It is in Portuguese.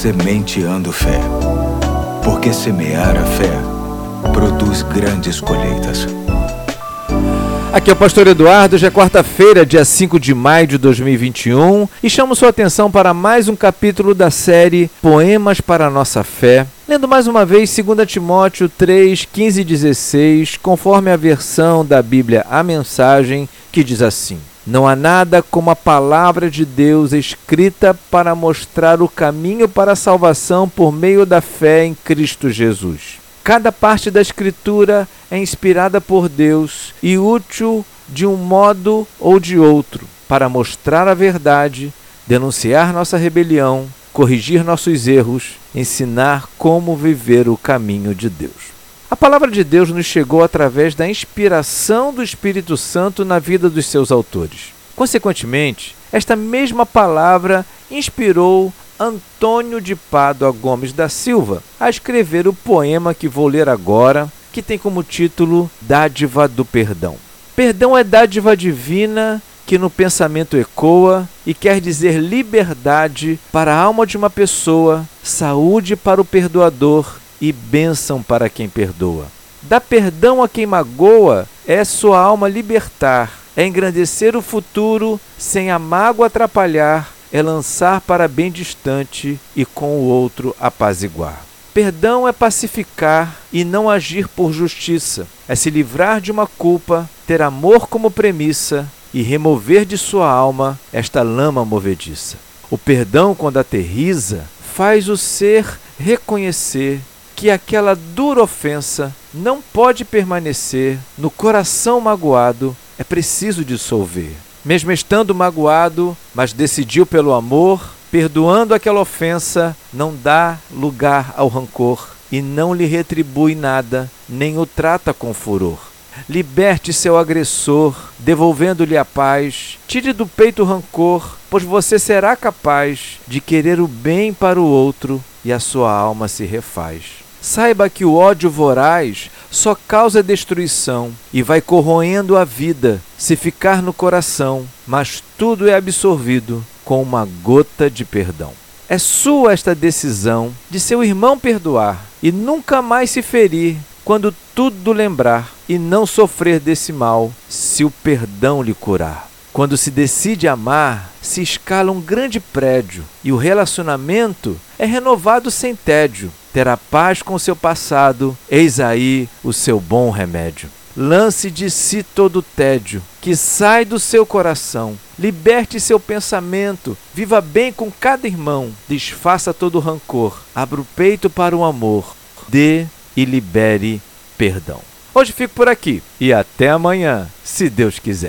Sementeando Fé. Porque semear a fé produz grandes colheitas. Aqui é o Pastor Eduardo, já é quarta-feira, dia 5 de maio de 2021, e chamo sua atenção para mais um capítulo da série Poemas para a Nossa Fé. Lendo mais uma vez 2 Timóteo 3, 15 e 16, conforme a versão da Bíblia A Mensagem, que diz assim: Não há nada como a palavra de Deus escrita para mostrar o caminho para a salvação por meio da fé em Cristo Jesus. Cada parte da Escritura é inspirada por Deus e útil de um modo ou de outro para mostrar a verdade, denunciar nossa rebelião, corrigir nossos erros, ensinar como viver o caminho de Deus. A palavra de Deus nos chegou através da inspiração do Espírito Santo na vida dos seus autores. Consequentemente, esta mesma palavra inspirou Antônio de Pádua Gomes da Silva a escrever o poema que vou ler agora, que tem como título Dádiva do Perdão. Perdão é dádiva divina que no pensamento ecoa e quer dizer liberdade para a alma de uma pessoa, saúde para o perdoador e bênção para quem perdoa. Dar perdão a quem magoa é sua alma libertar, é engrandecer o futuro sem a mágoa atrapalhar é lançar para bem distante e com o outro apaziguar. Perdão é pacificar e não agir por justiça, é se livrar de uma culpa, ter amor como premissa e remover de sua alma esta lama movediça. O perdão, quando aterriza, faz o ser reconhecer que aquela dura ofensa não pode permanecer no coração magoado, é preciso dissolver mesmo estando magoado, mas decidiu pelo amor, perdoando aquela ofensa, não dá lugar ao rancor e não lhe retribui nada, nem o trata com furor. Liberte seu agressor, devolvendo-lhe a paz. Tire do peito o rancor, pois você será capaz de querer o bem para o outro e a sua alma se refaz. Saiba que o ódio voraz só causa destruição e vai corroendo a vida se ficar no coração, mas tudo é absorvido com uma gota de perdão. É sua esta decisão de seu irmão perdoar e nunca mais se ferir quando tudo lembrar e não sofrer desse mal se o perdão lhe curar. Quando se decide amar, se escala um grande prédio e o relacionamento é renovado sem tédio. Terá paz com seu passado, eis aí o seu bom remédio. Lance de si todo o tédio que sai do seu coração. Liberte seu pensamento, viva bem com cada irmão, desfaça todo o rancor, abra o peito para o amor, dê e libere perdão. Hoje fico por aqui e até amanhã, se Deus quiser.